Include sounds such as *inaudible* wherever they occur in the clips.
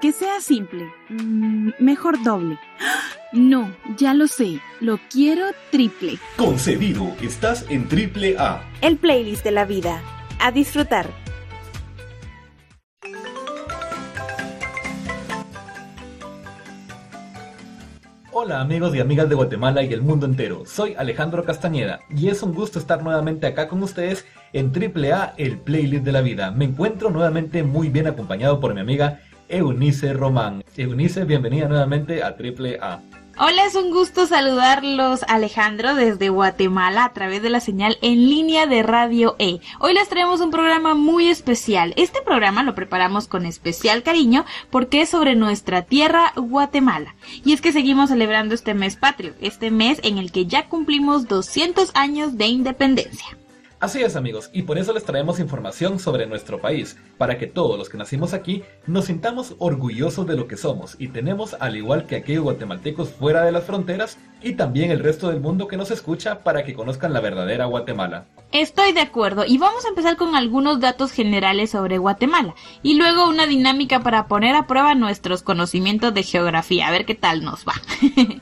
Que sea simple. Mm, mejor doble. No, ya lo sé. Lo quiero triple. Concedido, estás en triple A. El playlist de la vida. A disfrutar. Hola amigos y amigas de Guatemala y el mundo entero, soy Alejandro Castañeda y es un gusto estar nuevamente acá con ustedes en AAA, el playlist de la vida. Me encuentro nuevamente muy bien acompañado por mi amiga Eunice Román. Eunice, bienvenida nuevamente a AAA. Hola, es un gusto saludarlos Alejandro desde Guatemala a través de la señal en línea de Radio E. Hoy les traemos un programa muy especial. Este programa lo preparamos con especial cariño porque es sobre nuestra tierra Guatemala. Y es que seguimos celebrando este mes patrio, este mes en el que ya cumplimos 200 años de independencia. Así es amigos, y por eso les traemos información sobre nuestro país, para que todos los que nacimos aquí nos sintamos orgullosos de lo que somos y tenemos al igual que aquellos guatemaltecos fuera de las fronteras y también el resto del mundo que nos escucha para que conozcan la verdadera Guatemala. Estoy de acuerdo y vamos a empezar con algunos datos generales sobre Guatemala y luego una dinámica para poner a prueba nuestros conocimientos de geografía, a ver qué tal nos va. *laughs*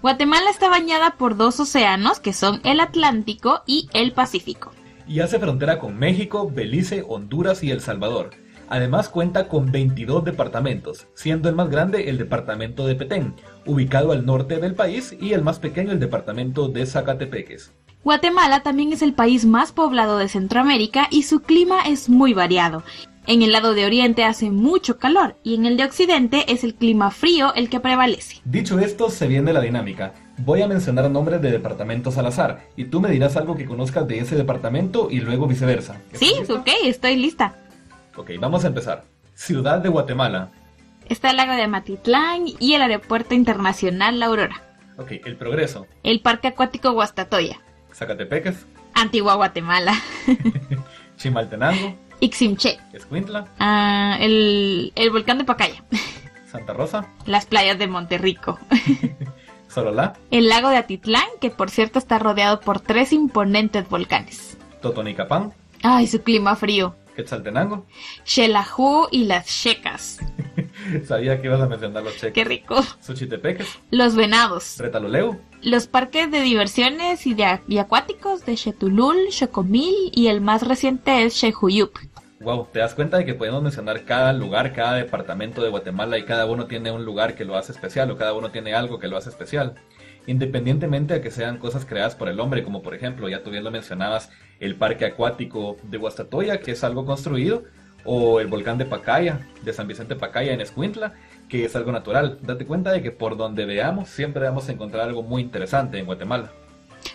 Guatemala está bañada por dos océanos que son el Atlántico y el Pacífico. Y hace frontera con México, Belice, Honduras y El Salvador. Además cuenta con 22 departamentos, siendo el más grande el departamento de Petén, ubicado al norte del país, y el más pequeño el departamento de Zacatepeques. Guatemala también es el país más poblado de Centroamérica y su clima es muy variado. En el lado de Oriente hace mucho calor y en el de Occidente es el clima frío el que prevalece. Dicho esto, se viene la dinámica. Voy a mencionar nombres de departamentos al azar y tú me dirás algo que conozcas de ese departamento y luego viceversa. Sí, ok, estoy lista. Ok, vamos a empezar. Ciudad de Guatemala. Está el lago de Matitlán y el aeropuerto internacional La Aurora. Ok, El Progreso. El parque acuático Guastatoya. Zacatepeques. Antigua Guatemala. *laughs* Chimaltenango. Iximché. Escuintla. Ah, el, el volcán de Pacaya. Santa Rosa. Las playas de Monterrico. *laughs* Sololá. El lago de Atitlán, que por cierto está rodeado por tres imponentes volcanes. Totonicapán. Ay, su clima frío. Quetzaltenango. Xelajú y las checas. *laughs* *laughs* Sabía que ibas a mencionar los cheques. Qué rico. Suchitepeques. Los venados. Retaloleu. Los parques de diversiones y, de, y acuáticos de Chetulul, Chocomil y el más reciente es Xejuyup. Wow, te das cuenta de que podemos mencionar cada lugar, cada departamento de Guatemala y cada uno tiene un lugar que lo hace especial o cada uno tiene algo que lo hace especial. Independientemente de que sean cosas creadas por el hombre, como por ejemplo, ya tú bien lo mencionabas, el parque acuático de Guastatoya, que es algo construido, o el volcán de Pacaya, de San Vicente Pacaya en Escuintla, que es algo natural. Date cuenta de que por donde veamos siempre vamos a encontrar algo muy interesante en Guatemala.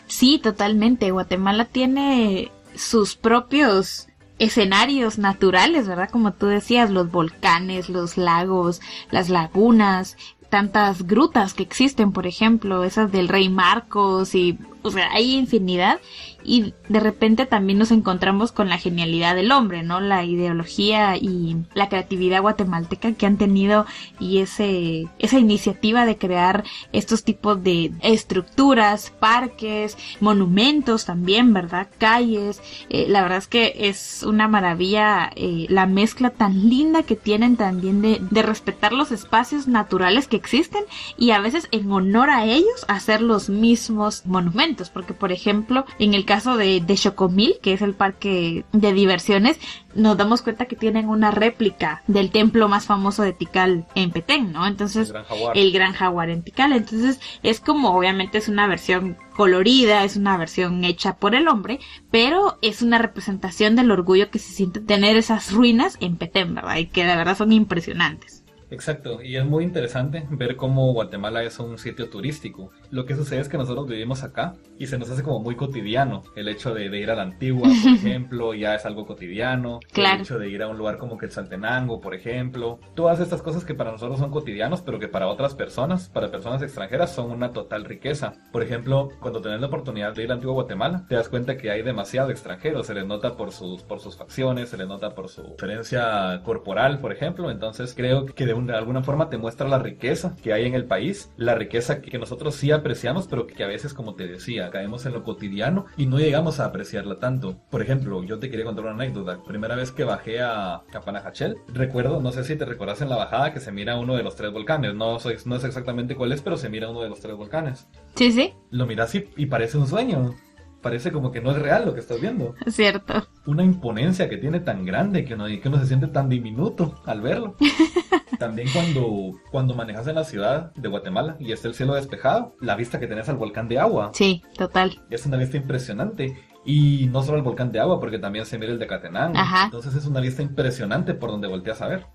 Sí, totalmente. Guatemala tiene sus propios escenarios naturales, ¿verdad? Como tú decías, los volcanes, los lagos, las lagunas, tantas grutas que existen, por ejemplo, esas del Rey Marcos y, o sea, hay infinidad y de repente también nos encontramos con la genialidad del hombre, ¿no? La ideología y la creatividad guatemalteca que han tenido y ese, esa iniciativa de crear estos tipos de estructuras, parques, monumentos también, ¿verdad? Calles. Eh, la verdad es que es una maravilla eh, la mezcla tan linda que tienen también de, de respetar los espacios naturales que existen y a veces en honor a ellos hacer los mismos monumentos, porque por ejemplo, en el caso de, de Chocomil, que es el parque de diversiones, nos damos cuenta que tienen una réplica del templo más famoso de Tikal en Petén, ¿no? Entonces, El Gran Jaguar. el Gran Jaguar en Tikal. Entonces, es como, obviamente, es una versión colorida, es una versión hecha por el hombre, pero es una representación del orgullo que se siente tener esas ruinas en Petén, ¿verdad? Y que de verdad son impresionantes. Exacto, y es muy interesante ver cómo Guatemala es un sitio turístico. Lo que sucede es que nosotros vivimos acá y se nos hace como muy cotidiano el hecho de, de ir a la antigua, por *laughs* ejemplo, ya es algo cotidiano. Claro. El hecho de ir a un lugar como Quetzaltenango, por ejemplo. Todas estas cosas que para nosotros son cotidianos, pero que para otras personas, para personas extranjeras, son una total riqueza. Por ejemplo, cuando tenés la oportunidad de ir a Antigua Guatemala, te das cuenta que hay demasiado extranjero. Se les nota por sus, por sus facciones, se les nota por su diferencia corporal, por ejemplo. Entonces creo que de de alguna forma te muestra la riqueza que hay en el país, la riqueza que nosotros sí apreciamos, pero que a veces, como te decía, caemos en lo cotidiano y no llegamos a apreciarla tanto. Por ejemplo, yo te quería contar una anécdota. Primera vez que bajé a Capanajachel, recuerdo, no sé si te recuerdas en la bajada que se mira uno de los tres volcanes. No, soy, no sé exactamente cuál es, pero se mira uno de los tres volcanes. Sí, sí. Lo miras y, y parece un sueño parece como que no es real lo que estás viendo. *laughs* Cierto. Una imponencia que tiene tan grande que uno, que uno se siente tan diminuto al verlo. *laughs* También cuando, cuando manejas en la ciudad de Guatemala y está el cielo despejado, la vista que tenés al volcán de agua. Sí, total. Es una vista impresionante. Y no solo el volcán de agua, porque también se mira el de Catenán. Ajá. Entonces es una vista impresionante por donde volteas a ver.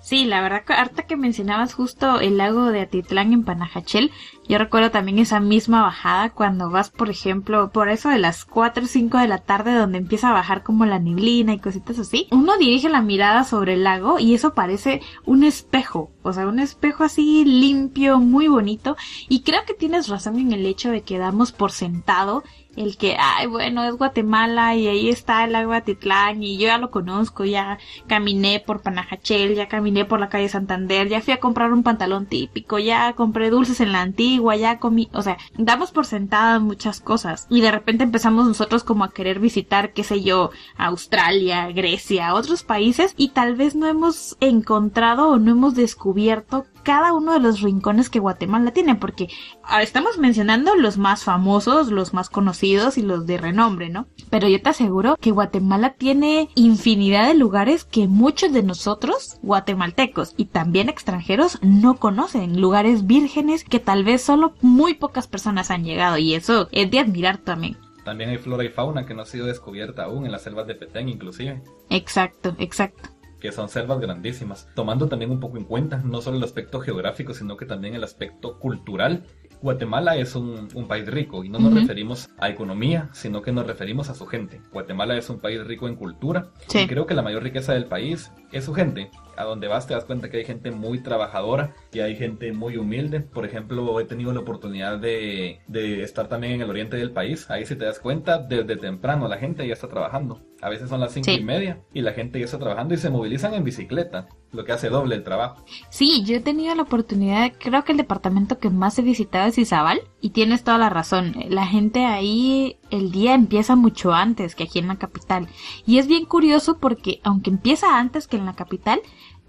Sí, la verdad, harta que mencionabas justo el lago de Atitlán en Panajachel, yo recuerdo también esa misma bajada cuando vas, por ejemplo, por eso de las 4 o 5 de la tarde donde empieza a bajar como la neblina y cositas así. Uno dirige la mirada sobre el lago y eso parece un espejo, o sea, un espejo así limpio, muy bonito. Y creo que tienes razón en el hecho de que damos por sentado el que, ay, bueno, es Guatemala y ahí está el lago Atitlán y yo ya lo conozco, ya caminé por Panajachel, ya caminé por la calle Santander, ya fui a comprar un pantalón típico, ya compré dulces en la antigua, ya comí, o sea, damos por sentadas muchas cosas y de repente empezamos nosotros como a querer visitar, qué sé yo, Australia, Grecia, otros países y tal vez no hemos encontrado o no hemos descubierto cada uno de los rincones que Guatemala tiene, porque ahora estamos mencionando los más famosos, los más conocidos y los de renombre, ¿no? Pero yo te aseguro que Guatemala tiene infinidad de lugares que muchos de nosotros, guatemaltecos y también extranjeros, no conocen, lugares vírgenes que tal vez solo muy pocas personas han llegado y eso es de admirar también. También hay flora y fauna que no ha sido descubierta aún en las selvas de Petén inclusive. Exacto, exacto que son selvas grandísimas, tomando también un poco en cuenta no solo el aspecto geográfico, sino que también el aspecto cultural. Guatemala es un, país rico y no nos referimos a economía, sino que nos referimos a su gente. Guatemala es un país rico en cultura y creo que la mayor riqueza del país es su gente a donde vas te das cuenta que hay gente muy trabajadora y hay gente muy humilde. Por ejemplo, he tenido la oportunidad de, de estar también en el oriente del país. Ahí si te das cuenta, desde temprano la gente ya está trabajando. A veces son las cinco y media y la gente ya está trabajando y se movilizan en bicicleta, lo que hace doble el trabajo. Sí, yo he tenido la oportunidad, creo que el departamento que más he visitado es Izabal y tienes toda la razón. La gente ahí el día empieza mucho antes que aquí en la capital. Y es bien curioso porque aunque empieza antes que en la capital,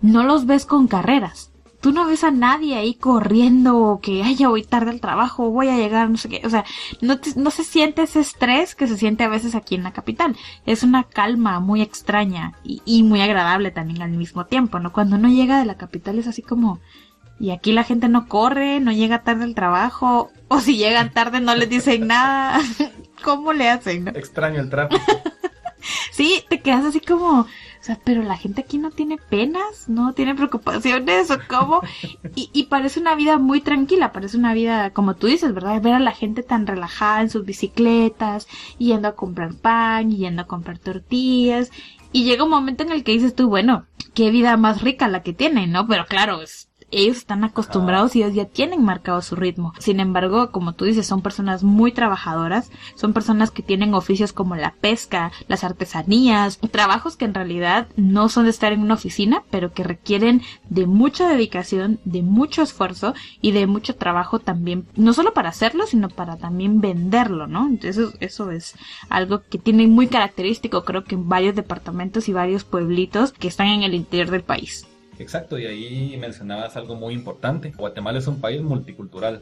no los ves con carreras. Tú no ves a nadie ahí corriendo o que, ay, ya voy tarde al trabajo, voy a llegar, no sé qué. O sea, no, no se siente ese estrés que se siente a veces aquí en la capital. Es una calma muy extraña y, y muy agradable también al mismo tiempo, ¿no? Cuando uno llega de la capital es así como, y aquí la gente no corre, no llega tarde al trabajo, o si llegan tarde no les dicen nada. *laughs* ¿Cómo le hacen? Extraño el tráfico. *laughs* sí, te quedas así como, o sea, pero la gente aquí no tiene penas, no tiene preocupaciones o cómo. Y, y, parece una vida muy tranquila, parece una vida, como tú dices, ¿verdad? Ver a la gente tan relajada en sus bicicletas, yendo a comprar pan, yendo a comprar tortillas. Y llega un momento en el que dices tú, bueno, qué vida más rica la que tienen, ¿no? Pero claro, es ellos están acostumbrados y ellos ya tienen marcado su ritmo. Sin embargo, como tú dices, son personas muy trabajadoras, son personas que tienen oficios como la pesca, las artesanías, trabajos que en realidad no son de estar en una oficina, pero que requieren de mucha dedicación, de mucho esfuerzo y de mucho trabajo también, no solo para hacerlo, sino para también venderlo, ¿no? Entonces eso es algo que tiene muy característico, creo que en varios departamentos y varios pueblitos que están en el interior del país. Exacto, y ahí mencionabas algo muy importante. Guatemala es un país multicultural.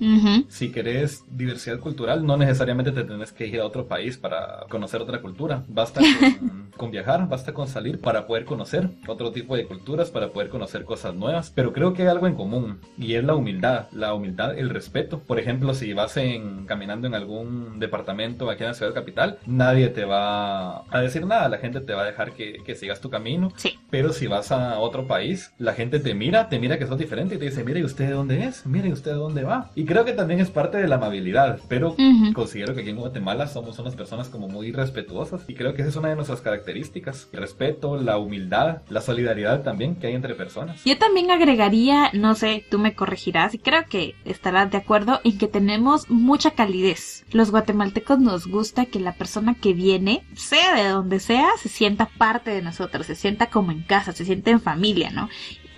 Si querés diversidad cultural, no necesariamente te tenés que ir a otro país para conocer otra cultura. Basta *laughs* con, viajar, basta con salir para poder conocer otro tipo de culturas, para poder conocer cosas nuevas. Pero creo que hay algo en común y es la humildad. La humildad, el respeto. Por ejemplo, si vas en, caminando en algún departamento aquí en la ciudad capital, nadie te va a decir nada. La gente te va a dejar que, que sigas tu camino. Sí. Pero si vas a otro país, la gente te mira, te mira que sos diferente y te dice, mire usted de dónde es, mire usted de dónde va. Y creo que también es parte de la amabilidad, pero considero que aquí en Guatemala somos unas personas como muy respetuosas y creo que esa es una de nuestras características, el respeto, la humildad, la solidaridad también que hay entre personas. Yo también agregaría, no sé, tú me corregirás y creo que estarás de acuerdo en que tenemos mucha calidez. Los guatemaltecos nos gusta que la persona que viene, sea de donde sea, se sienta parte de nosotros, se sienta como en casa, se sienta en familia, ¿no?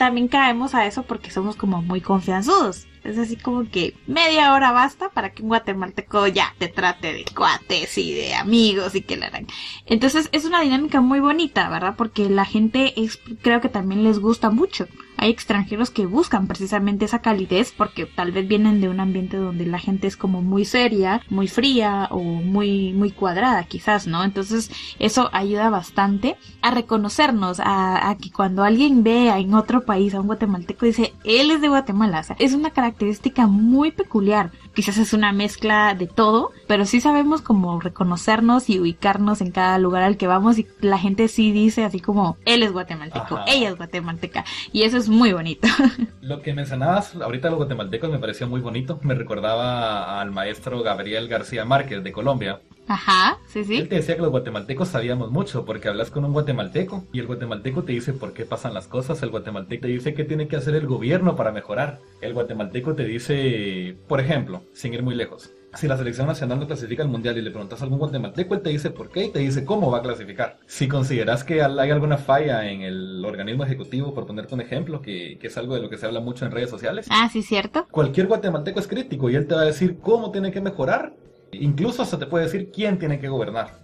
También caemos a eso porque somos como muy confianzudos. Es así como que media hora basta para que un guatemalteco ya te trate de cuates y de amigos y que le harán. Entonces es una dinámica muy bonita, ¿verdad? Porque la gente es, creo que también les gusta mucho. Hay extranjeros que buscan precisamente esa calidez porque tal vez vienen de un ambiente donde la gente es como muy seria, muy fría o muy, muy cuadrada quizás, ¿no? Entonces eso ayuda bastante a reconocernos, a, a que cuando alguien ve en otro país a un guatemalteco dice, él es de Guatemala. O sea, es una característica muy peculiar. Quizás es una mezcla de todo, pero sí sabemos como reconocernos y ubicarnos en cada lugar al que vamos y la gente sí dice así como, él es guatemalteco, Ajá. ella es guatemalteca. Y eso es muy bonito. *laughs* Lo que mencionabas ahorita los guatemaltecos me pareció muy bonito. Me recordaba al maestro Gabriel García Márquez de Colombia. Ajá, sí, sí. Él te decía que los guatemaltecos sabíamos mucho porque hablas con un guatemalteco y el guatemalteco te dice por qué pasan las cosas, el guatemalteco te dice qué tiene que hacer el gobierno para mejorar. El guatemalteco te dice, por ejemplo, sin ir muy lejos, si la selección nacional no clasifica al mundial y le preguntas a algún guatemalteco, él te dice por qué y te dice cómo va a clasificar. Si consideras que hay alguna falla en el organismo ejecutivo, por ponerte un ejemplo, que, que es algo de lo que se habla mucho en redes sociales, Ah, sí, cierto. cualquier guatemalteco es crítico y él te va a decir cómo tiene que mejorar. Incluso hasta te puede decir quién tiene que gobernar.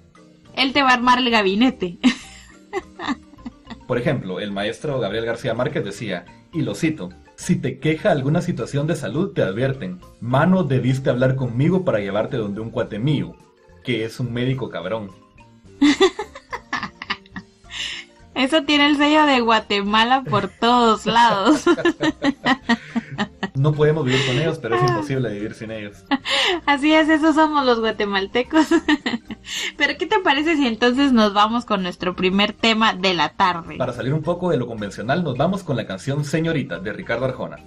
Él te va a armar el gabinete. Por ejemplo, el maestro Gabriel García Márquez decía, y lo cito, si te queja alguna situación de salud te advierten, mano debiste hablar conmigo para llevarte donde un cuate mío, que es un médico cabrón. *laughs* Eso tiene el sello de Guatemala por todos lados. *laughs* No podemos vivir con ellos, pero es imposible vivir sin ellos. *laughs* Así es, esos somos los guatemaltecos. *laughs* Pero ¿qué te parece si entonces nos vamos con nuestro primer tema de la tarde? Para salir un poco de lo convencional, nos vamos con la canción Señorita de Ricardo Arjona.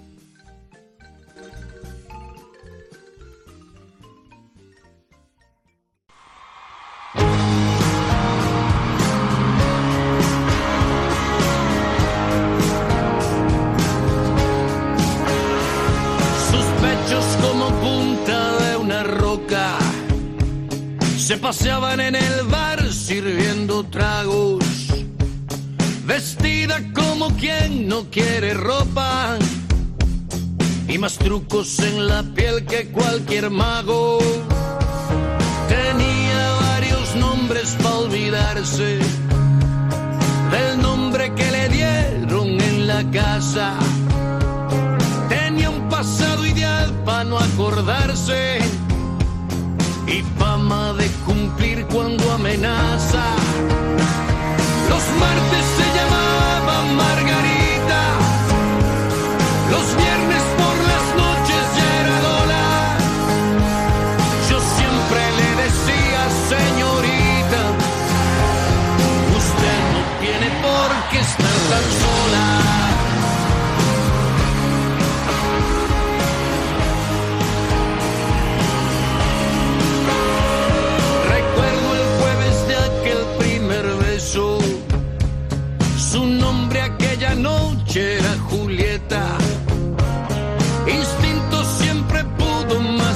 Se paseaban en el bar sirviendo tragos, vestida como quien no quiere ropa. Y más trucos en la piel que cualquier mago. Tenía varios nombres para olvidarse del nombre que le dieron en la casa. Tenía un pasado ideal para no acordarse y fama de cumplir cuando amenaza. Los martes se llamaba Margarita,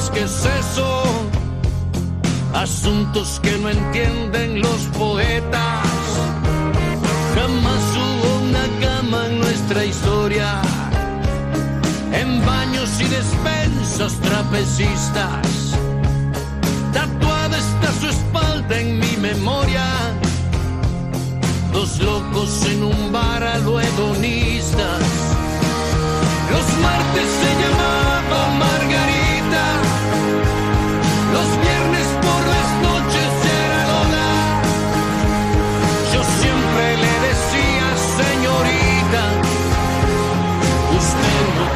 pudo más que eso. Asuntos que no entienden los poetas. Jamás hubo una cama en nuestra historia. En baños y despensas trapecistas. Tatuada está su espalda en mi memoria. Dos locos en un bar a lo hedonistas. Los martes se llamaba Margarita.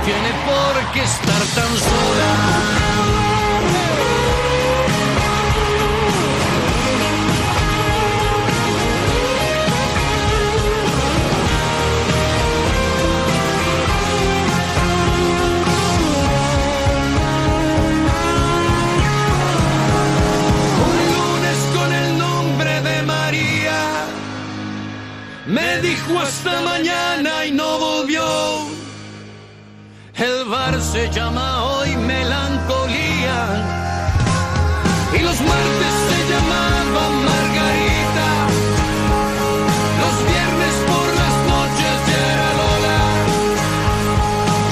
Tiene por qué estar tan sola. Con el nombre de María. Me dijo hasta mañana y no volvió. El bar se llama hoy melancolía. Y los martes se llamaba Margarita. Los viernes por las noches ya era Lola.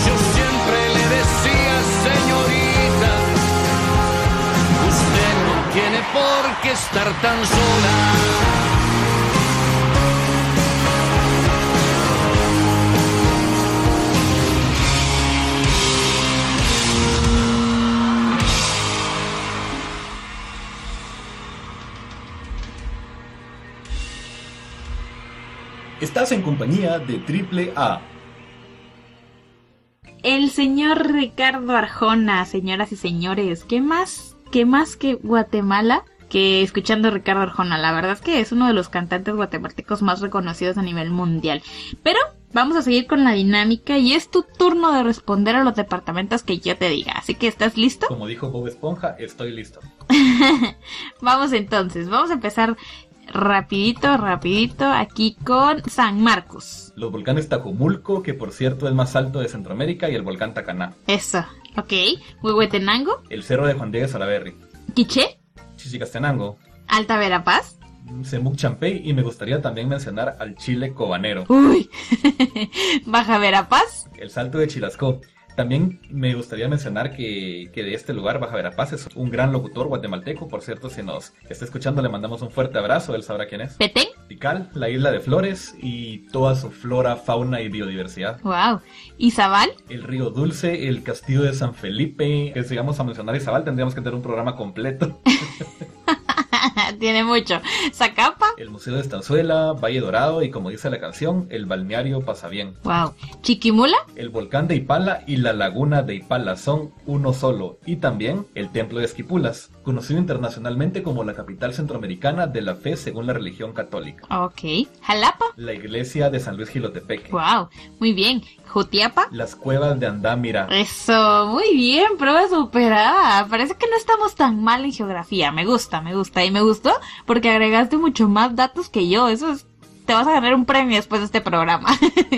Yo siempre le decía, señorita, usted no tiene por qué estar tan sola. Estás en compañía de Triple A. El señor Ricardo Arjona, señoras y señores, ¿qué más, qué más que Guatemala? Que escuchando a Ricardo Arjona, la verdad es que es uno de los cantantes guatemaltecos más reconocidos a nivel mundial. Pero vamos a seguir con la dinámica y es tu turno de responder a los departamentos que yo te diga. Así que, ¿estás listo? Como dijo Bob Esponja, estoy listo. *laughs* vamos entonces, vamos a empezar rapidito, rapidito, aquí con San Marcos. Los volcanes Tajumulco, que por cierto es más alto de Centroamérica, y el volcán Tacaná. Eso, ok. Huehuetenango, El cerro de Juan Diego Salaberry. Quiché, Chichicastenango. Alta Verapaz. Semuc Champey y me gustaría también mencionar al Chile Cobanero. Uy, *laughs* Baja Verapaz. El Salto de Chilascó. También me gustaría mencionar que, que de este lugar, Baja Verapaz, es un gran locutor guatemalteco. Por cierto, si nos está escuchando, le mandamos un fuerte abrazo. Él sabrá quién es. Petén. Tikal, la isla de flores y toda su flora, fauna y biodiversidad. Wow. Izabal. El río Dulce, el castillo de San Felipe. Que si llegamos a mencionar Izabal, tendríamos que tener un programa completo. *laughs* Tiene mucho. Zacapa. El Museo de Estanzuela, Valle Dorado y como dice la canción, el balneario Pasabien. Wow. Chiquimula. El volcán de Ipala y la laguna de Ipala son uno solo. Y también el templo de Esquipulas, conocido internacionalmente como la capital centroamericana de la fe según la religión católica. Ok. Jalapa. La iglesia de San Luis Gilotepeque. Wow. Muy bien. Jutiapa. Las cuevas de Andámira. Eso, muy bien, prueba superada. Parece que no estamos tan mal en geografía. Me gusta, me gusta. Y me gustó porque agregaste mucho más datos que yo. Eso es, te vas a ganar un premio después de este programa.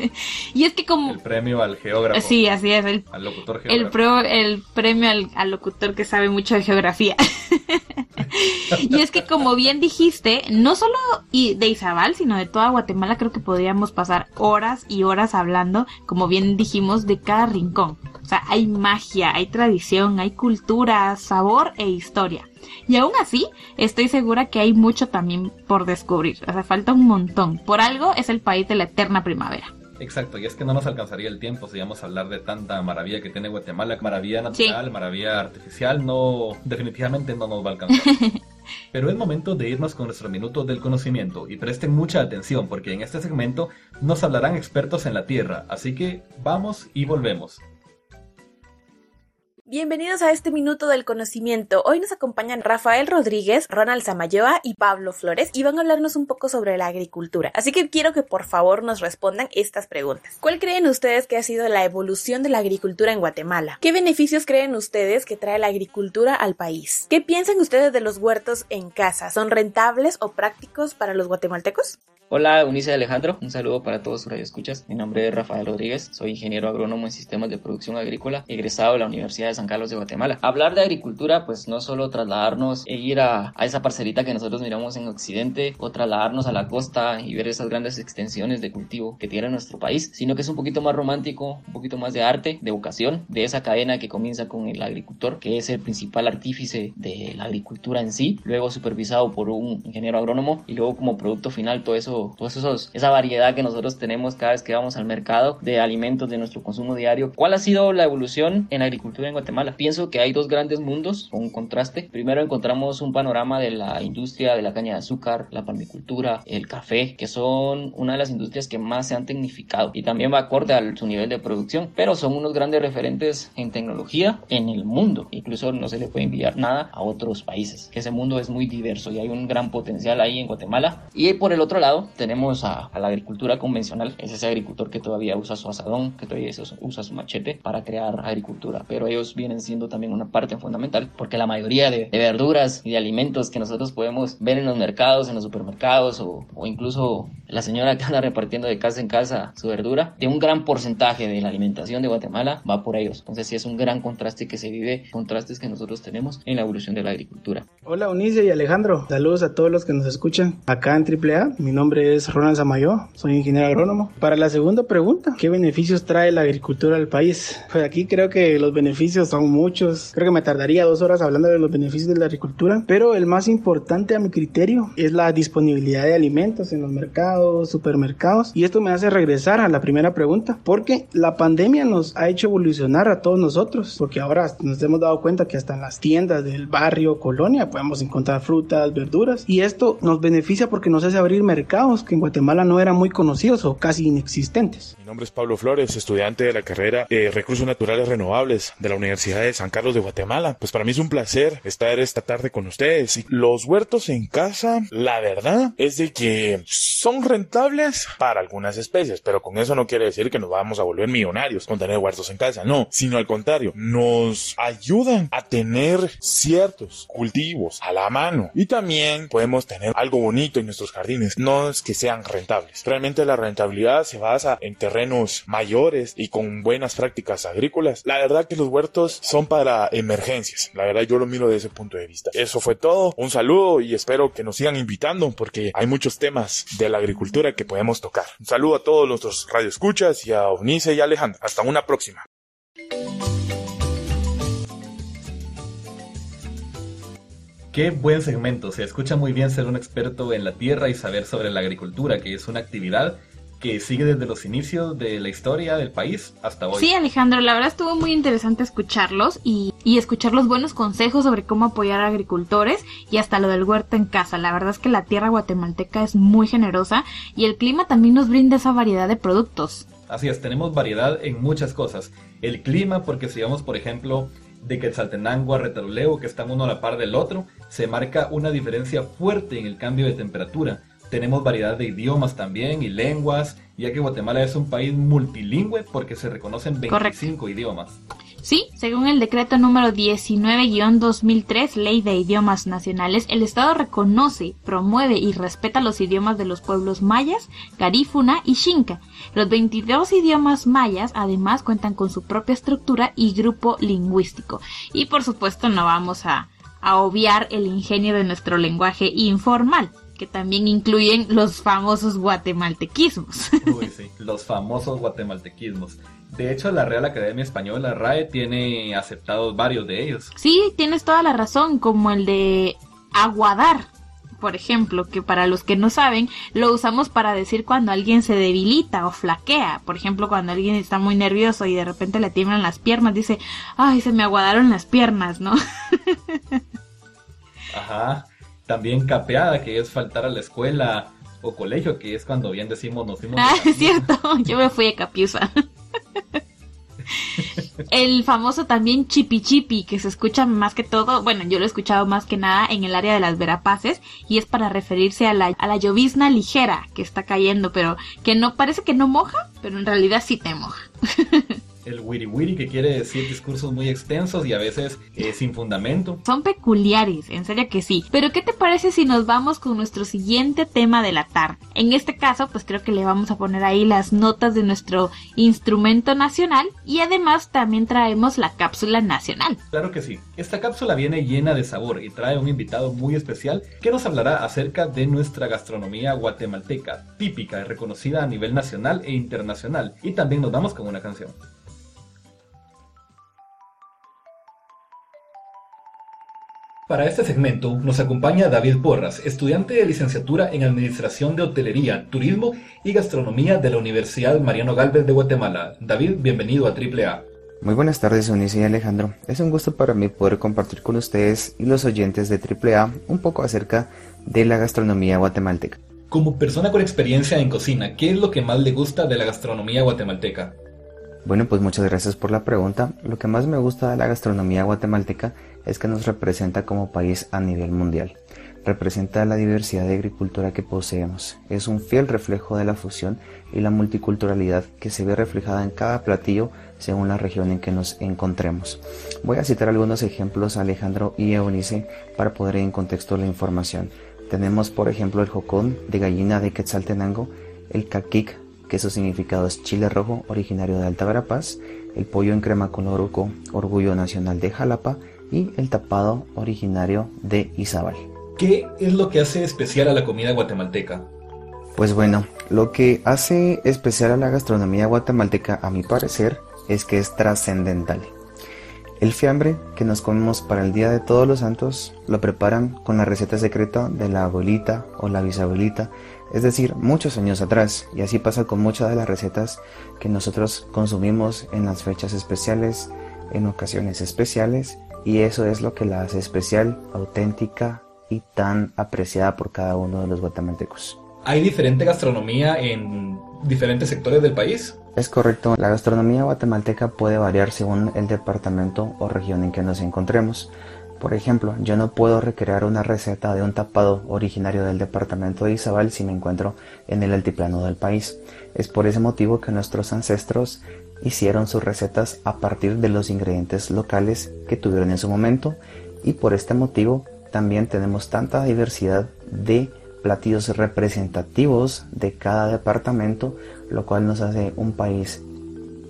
*laughs* y es que como... El premio al geógrafo. Sí, así es. El, Al locutor el, geógrafo. pro- el premio al, al locutor que sabe mucho de geografía. *laughs* y es que como bien dijiste, no solo de Izabal, sino de toda Guatemala, creo que podríamos pasar horas y horas hablando, como bien dijimos, de cada rincón. O sea, hay magia, hay tradición, hay cultura, sabor e historia. Y aún así, estoy segura que hay mucho también por descubrir. O sea, falta un montón. Por algo es el país de la eterna primavera. Exacto, y es que no nos alcanzaría el tiempo si íbamos a hablar de tanta maravilla que tiene Guatemala, maravilla natural, maravilla artificial, no, definitivamente no nos va a alcanzar. *laughs* Pero es momento de irnos con nuestro minuto del conocimiento y presten mucha atención porque en este segmento nos hablarán expertos en la Tierra, así que vamos y volvemos. Bienvenidos a este Minuto del Conocimiento. Hoy nos acompañan Rafael Rodríguez, Ronald Samayoa y Pablo Flores y van a hablarnos un poco sobre la agricultura. Así que quiero que por favor nos respondan estas preguntas. ¿Cuál creen ustedes que ha sido la evolución de la agricultura en Guatemala? ¿Qué beneficios creen ustedes que trae la agricultura al país? ¿Qué piensan ustedes de los huertos en casa? ¿Son rentables o prácticos para los guatemaltecos? Hola, Unice Alejandro, un saludo para todos sus radioescuchas. Mi nombre es Rafael Rodríguez, soy ingeniero agrónomo en sistemas de producción agrícola, egresado de la Universidad de San Carlos de Guatemala. Hablar de agricultura, pues no solo trasladarnos e ir a, a esa parcelita que nosotros miramos en Occidente o trasladarnos a la costa y ver esas grandes extensiones de cultivo que tiene nuestro país, sino que es un poquito más romántico, un poquito más de arte, de vocación, de esa cadena que comienza con el agricultor, que es el principal artífice de la agricultura en sí, luego supervisado por un ingeniero agrónomo y luego como producto final todo eso todos esos, esa variedad que nosotros tenemos cada vez que vamos al mercado de alimentos de nuestro consumo diario. ¿Cuál ha sido la evolución en agricultura en Guatemala? Pienso que hay dos grandes mundos con un contraste. Primero encontramos un panorama de la industria de la caña de azúcar, la palmicultura, el café, que son una de las industrias que más se han tecnificado y también va acorde a su nivel de producción, pero son unos grandes referentes en tecnología en el mundo. Incluso no se le puede enviar nada a otros países, ese mundo es muy diverso y hay un gran potencial ahí en Guatemala. Y por el otro lado, tenemos a, a, la agricultura convencional, es ese agricultor que todavía usa su asadón, que todavía usa su machete para crear agricultura, pero ellos vienen siendo también una parte fundamental porque la mayoría de, de verduras y de alimentos que nosotros podemos ver en los mercados, en los supermercados o, o, incluso la señora que anda repartiendo de casa en casa su verdura, de un gran porcentaje de la alimentación de Guatemala va por ellos. Entonces sí es un gran contraste que se vive, contrastes que nosotros tenemos en la evolución de la agricultura. Hola Unice y Alejandro, saludos a todos los que nos escuchan acá en AAA. Mi nombre es Ronald Samayo, soy ingeniero agrónomo. Para la segunda pregunta, ¿qué beneficios trae la agricultura al país? Pues aquí creo que los beneficios son muchos. Creo que me tardaría dos horas hablando de los beneficios de la agricultura, pero el más importante a mi criterio es la disponibilidad de alimentos en los mercados, supermercados. Y esto me hace regresar a la primera pregunta, porque la pandemia nos ha hecho evolucionar a todos nosotros, porque ahora nos hemos dado cuenta que hasta en las tiendas del barrio, colonia, podemos encontrar frutas, verduras y esto nos beneficia porque nos hace abrir mercados que en Guatemala no eran muy conocidos o casi inexistentes. Mi nombre es Pablo Flores, estudiante de la carrera de Recursos Naturales Renovables de la Universidad de San Carlos de Guatemala. Pues para mí es un placer estar esta tarde con ustedes. Los huertos en casa, la verdad es de que son rentables para algunas especies, pero con eso no quiere decir que nos vamos a volver millonarios con tener huertos en casa, no, sino al contrario, nos ayudan a tener ciertos cultivos a la mano. Y también podemos tener algo bonito en nuestros jardines. No es que sean rentables. Realmente la rentabilidad se basa en terrenos mayores y con buenas prácticas agrícolas. La verdad que los huertos son para emergencias. La verdad yo lo miro desde ese punto de vista. Eso fue todo. Un saludo y espero que nos sigan invitando porque hay muchos temas de la agricultura que podemos tocar. Un saludo a todos nuestros radioescuchas y a Unice y Alejandro. Hasta una próxima. Qué buen segmento, se escucha muy bien ser un experto en la tierra y saber sobre la agricultura, que es una actividad que sigue desde los inicios de la historia del país hasta hoy. Sí, Alejandro, la verdad estuvo muy interesante escucharlos y, y, escuchar los buenos consejos sobre cómo apoyar a agricultores y hasta lo del huerto en casa. La verdad es que la tierra guatemalteca es muy generosa y el clima también nos brinda esa variedad de productos. Así es, tenemos variedad en muchas cosas. El clima, porque si vamos, por ejemplo, de Quetzaltenango a Retaruleo, que están uno a la par del otro, se marca una diferencia fuerte en el cambio de temperatura. Tenemos variedad de idiomas también y lenguas, ya que Guatemala es un país multilingüe porque se reconocen 25 idiomas. Sí, según el decreto número 19-2003, Ley de Idiomas Nacionales, el Estado reconoce, promueve y respeta los idiomas de los pueblos mayas, garífuna y xinca. Los 22 idiomas mayas además cuentan con su propia estructura y grupo lingüístico. Y por supuesto no vamos a, a obviar el ingenio de nuestro lenguaje informal que también incluyen los famosos guatemaltequismos. *laughs* Uy, sí, los famosos guatemaltequismos. De hecho, la Real Academia Española, RAE, tiene aceptados varios de ellos. Sí, tienes toda la razón, como el de aguadar, por ejemplo, que para los que no saben, lo usamos para decir cuando alguien se debilita o flaquea. Por ejemplo, cuando alguien está muy nervioso y de repente le tiemblan las piernas, dice, ay, se me aguadaron las piernas, ¿no? *laughs* Ajá. También capeada, que es faltar a la escuela o colegio, que es cuando bien decimos nos fuimos. Ah, es *laughs* cierto, yo me fui a Capiusa. el famoso también chipi chipi, que se escucha más que todo, bueno, yo lo he escuchado más que nada en el área de las Verapaces, y es para referirse a la, a la llovizna ligera que está cayendo, pero que no parece que no moja, pero en realidad sí te moja. *laughs* el wiri wiri que quiere decir discursos muy extensos y a veces eh, sin fundamento. Son peculiares, en serio que sí. Pero ¿qué te parece si nos vamos con nuestro siguiente tema de la tarde? En este caso, pues creo que le vamos a poner ahí las notas de nuestro instrumento nacional y además también traemos la cápsula nacional. Claro que sí. Esta cápsula viene llena de sabor y trae un invitado muy especial que nos hablará acerca de nuestra gastronomía guatemalteca, típica y reconocida a nivel nacional e internacional. Y también nos vamos con una canción. Para este segmento nos acompaña David Porras, estudiante de licenciatura en Administración de Hotelería, Turismo y Gastronomía de la Universidad Mariano Galvez de Guatemala. David, bienvenido a AAA. Muy buenas tardes, Eunice y Alejandro. Es un gusto para mí poder compartir con ustedes y los oyentes de AAA un poco acerca de la gastronomía guatemalteca. Como persona con experiencia en cocina, ¿qué es lo que más le gusta de la gastronomía guatemalteca? Bueno, pues muchas gracias por la pregunta. Lo que más me gusta de la gastronomía guatemalteca es que nos representa como país a nivel mundial. Representa la diversidad de agricultura que poseemos. Es un fiel reflejo de la fusión y la multiculturalidad que se ve reflejada en cada platillo según la región en que nos encontremos. Voy a citar algunos ejemplos Alejandro y Eunice para poner en contexto la información. Tenemos por ejemplo el jocón de gallina de Quetzaltenango, el caquic, que su significado es chile rojo originario de Alta Verapaz, el pollo en crema con orgullo nacional de Jalapa, y el tapado originario de Izabal. ¿Qué es lo que hace especial a la comida guatemalteca? Pues bueno, lo que hace especial a la gastronomía guatemalteca, a mi parecer, es que es trascendental. El fiambre que nos comemos para el Día de Todos los Santos lo preparan con la receta secreta de la abuelita o la bisabuelita, es decir, muchos años atrás, y así pasa con muchas de las recetas que nosotros consumimos en las fechas especiales, en ocasiones especiales, y eso es lo que la hace especial, auténtica y tan apreciada por cada uno de los guatemaltecos. ¿Hay diferente gastronomía en diferentes sectores del país? Es correcto, la gastronomía guatemalteca puede variar según el departamento o región en que nos encontremos. Por ejemplo, yo no puedo recrear una receta de un tapado originario del departamento de Izabal si me encuentro en el altiplano del país. Es por ese motivo que nuestros ancestros hicieron sus recetas a partir de los ingredientes locales que tuvieron en su momento y por este motivo también tenemos tanta diversidad de platillos representativos de cada departamento, lo cual nos hace un país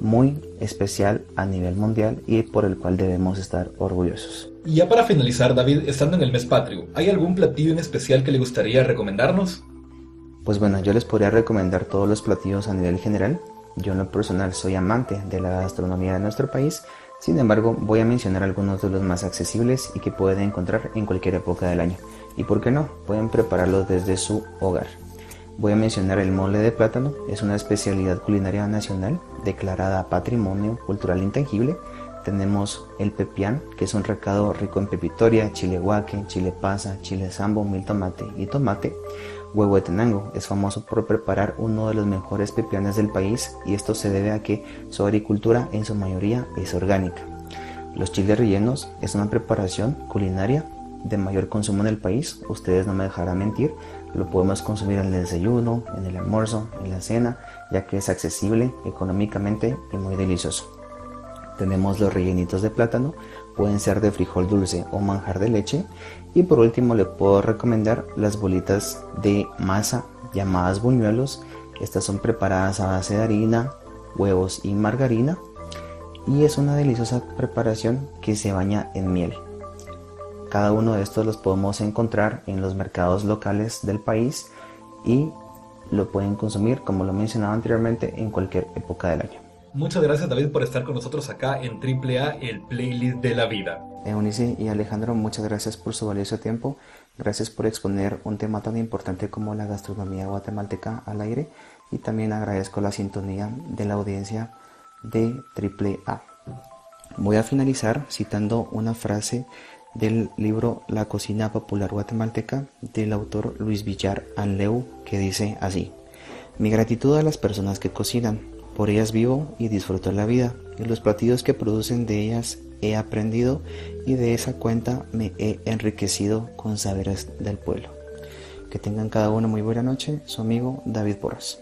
muy especial a nivel mundial y por el cual debemos estar orgullosos. Y ya para finalizar, David, estando en el mes patrio, ¿hay algún platillo en especial que le gustaría recomendarnos? Pues bueno, yo les podría recomendar todos los platillos a nivel general. Yo en lo personal soy amante de la gastronomía de nuestro país, sin embargo voy a mencionar algunos de los más accesibles y que pueden encontrar en cualquier época del año. Y por qué no, pueden prepararlo desde su hogar. Voy a mencionar el mole de plátano, es una especialidad culinaria nacional declarada Patrimonio Cultural Intangible. Tenemos el pepián, que es un recado rico en pepitoria, chile guaque, chile pasa, chile sambo, mil tomate y tomate. Huevo de Tenango es famoso por preparar uno de los mejores pepianes del país y esto se debe a que su agricultura en su mayoría es orgánica. Los chiles rellenos es una preparación culinaria de mayor consumo en el país, ustedes no me dejarán mentir, lo podemos consumir en el desayuno, en el almuerzo, en la cena, ya que es accesible económicamente y muy delicioso. Tenemos los rellenitos de plátano, pueden ser de frijol dulce o manjar de leche. Y por último le puedo recomendar las bolitas de masa llamadas buñuelos. Estas son preparadas a base de harina, huevos y margarina. Y es una deliciosa preparación que se baña en miel. Cada uno de estos los podemos encontrar en los mercados locales del país y lo pueden consumir, como lo mencionaba anteriormente, en cualquier época del año. Muchas gracias David por estar con nosotros acá en AAA, el playlist de la vida. Eunice y Alejandro, muchas gracias por su valioso tiempo. Gracias por exponer un tema tan importante como la gastronomía guatemalteca al aire y también agradezco la sintonía de la audiencia de AAA. Voy a finalizar citando una frase del libro La cocina popular guatemalteca del autor Luis Villar Anleu que dice así: Mi gratitud a las personas que cocinan, por ellas vivo y disfruto la vida, y los platillos que producen de ellas he aprendido y de esa cuenta me he enriquecido con saberes del pueblo. Que tengan cada uno muy buena noche, su amigo David Porras.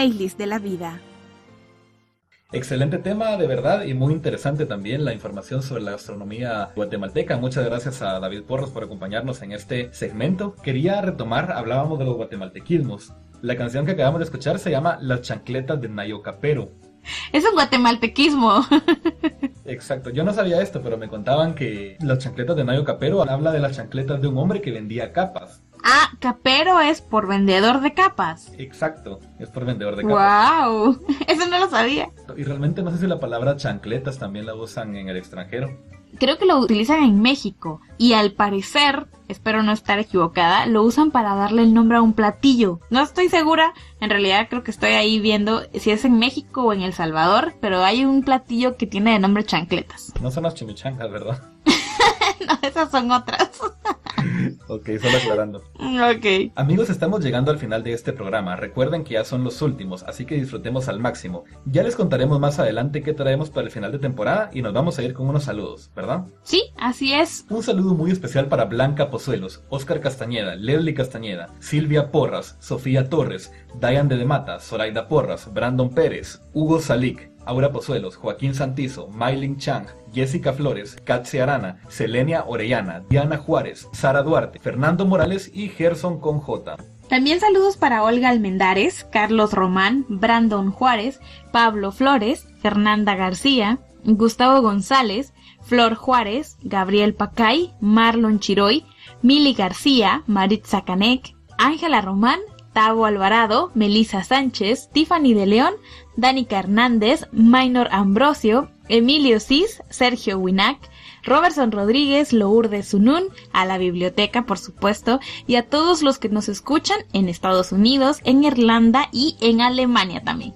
Playlist de la vida. Excelente tema, de verdad, y muy interesante también la información sobre la gastronomía guatemalteca. Muchas gracias a David Porros por acompañarnos en este segmento. Quería retomar, hablábamos de los guatemaltequismos. La canción que acabamos de escuchar se llama Las chancletas de Nayo Capero. Es un guatemaltequismo. *laughs* Exacto, yo no sabía esto, pero me contaban que las chancletas de Nayo Capero habla de las chancletas de un hombre que vendía capas. Ah, capero es por vendedor de capas. Exacto, es por vendedor de capas. ¡Wow! *laughs* Eso no lo sabía. Y realmente no sé si la palabra chancletas también la usan en el extranjero. Creo que lo utilizan en México y al parecer, espero no estar equivocada, lo usan para darle el nombre a un platillo. No estoy segura, en realidad creo que estoy ahí viendo si es en México o en El Salvador, pero hay un platillo que tiene de nombre chancletas. No son las chimichangas, ¿verdad? *laughs* no, esas son otras. *laughs* ok, solo aclarando. Ok. Amigos, estamos llegando al final de este programa. Recuerden que ya son los últimos, así que disfrutemos al máximo. Ya les contaremos más adelante qué traemos para el final de temporada y nos vamos a ir con unos saludos, ¿verdad? Sí, así es. Un saludo muy especial para Blanca Pozuelos, Oscar Castañeda, Leslie Castañeda, Silvia Porras, Sofía Torres, Diane de Mata, Zoraida Porras, Brandon Pérez, Hugo Salik, Aura Pozuelos, Joaquín Santizo, Mailing Chang, Jessica Flores, Katsi Arana, Selenia Orellana, Diana Juárez, Sara Duarte, Fernando Morales y Gerson Conjota. También saludos para Olga Almendares, Carlos Román, Brandon Juárez, Pablo Flores, Fernanda García, Gustavo González, Flor Juárez, Gabriel Pacay, Marlon Chiroy, Mili García, Maritza Canek, Ángela Román, Tavo Alvarado, Melisa Sánchez, Tiffany de León, Danica Hernández, Minor Ambrosio, Emilio Cis, Sergio Winac, Robertson Rodríguez, Lourdes Sunun, a la biblioteca, por supuesto, y a todos los que nos escuchan en Estados Unidos, en Irlanda y en Alemania también.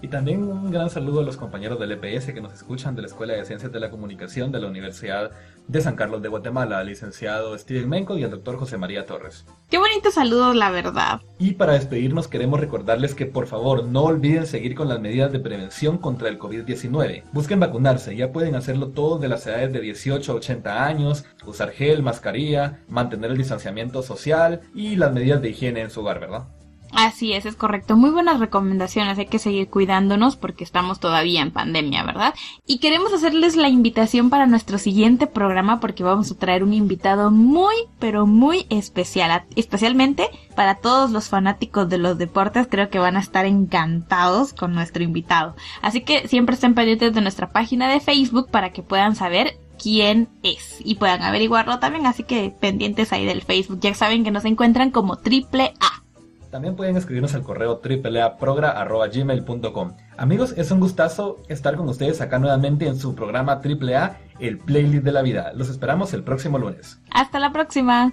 Y también un gran saludo a los compañeros del EPS que nos escuchan de la Escuela de Ciencias de la Comunicación de la Universidad de San Carlos de Guatemala, al licenciado Steven Menco y al doctor José María Torres. Qué bonitos saludos, la verdad. Y para despedirnos queremos recordarles que por favor no olviden seguir con las medidas de prevención contra el COVID-19. Busquen vacunarse, ya pueden hacerlo todos de las edades de 18 a 80 años, usar gel, mascarilla, mantener el distanciamiento social y las medidas de higiene en su hogar, ¿verdad? Así es, es correcto. Muy buenas recomendaciones. Hay que seguir cuidándonos porque estamos todavía en pandemia, ¿verdad? Y queremos hacerles la invitación para nuestro siguiente programa porque vamos a traer un invitado muy, pero muy especial. Especialmente para todos los fanáticos de los deportes. Creo que van a estar encantados con nuestro invitado. Así que siempre estén pendientes de nuestra página de Facebook para que puedan saber quién es y puedan averiguarlo también. Así que pendientes ahí del Facebook. Ya saben que nos encuentran como triple A. También pueden escribirnos al correo triplaprogra.gmail.com. Amigos, es un gustazo estar con ustedes acá nuevamente en su programa AAA, el Playlist de la Vida. Los esperamos el próximo lunes. Hasta la próxima.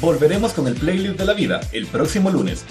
Volveremos con el Playlist de la Vida el próximo lunes.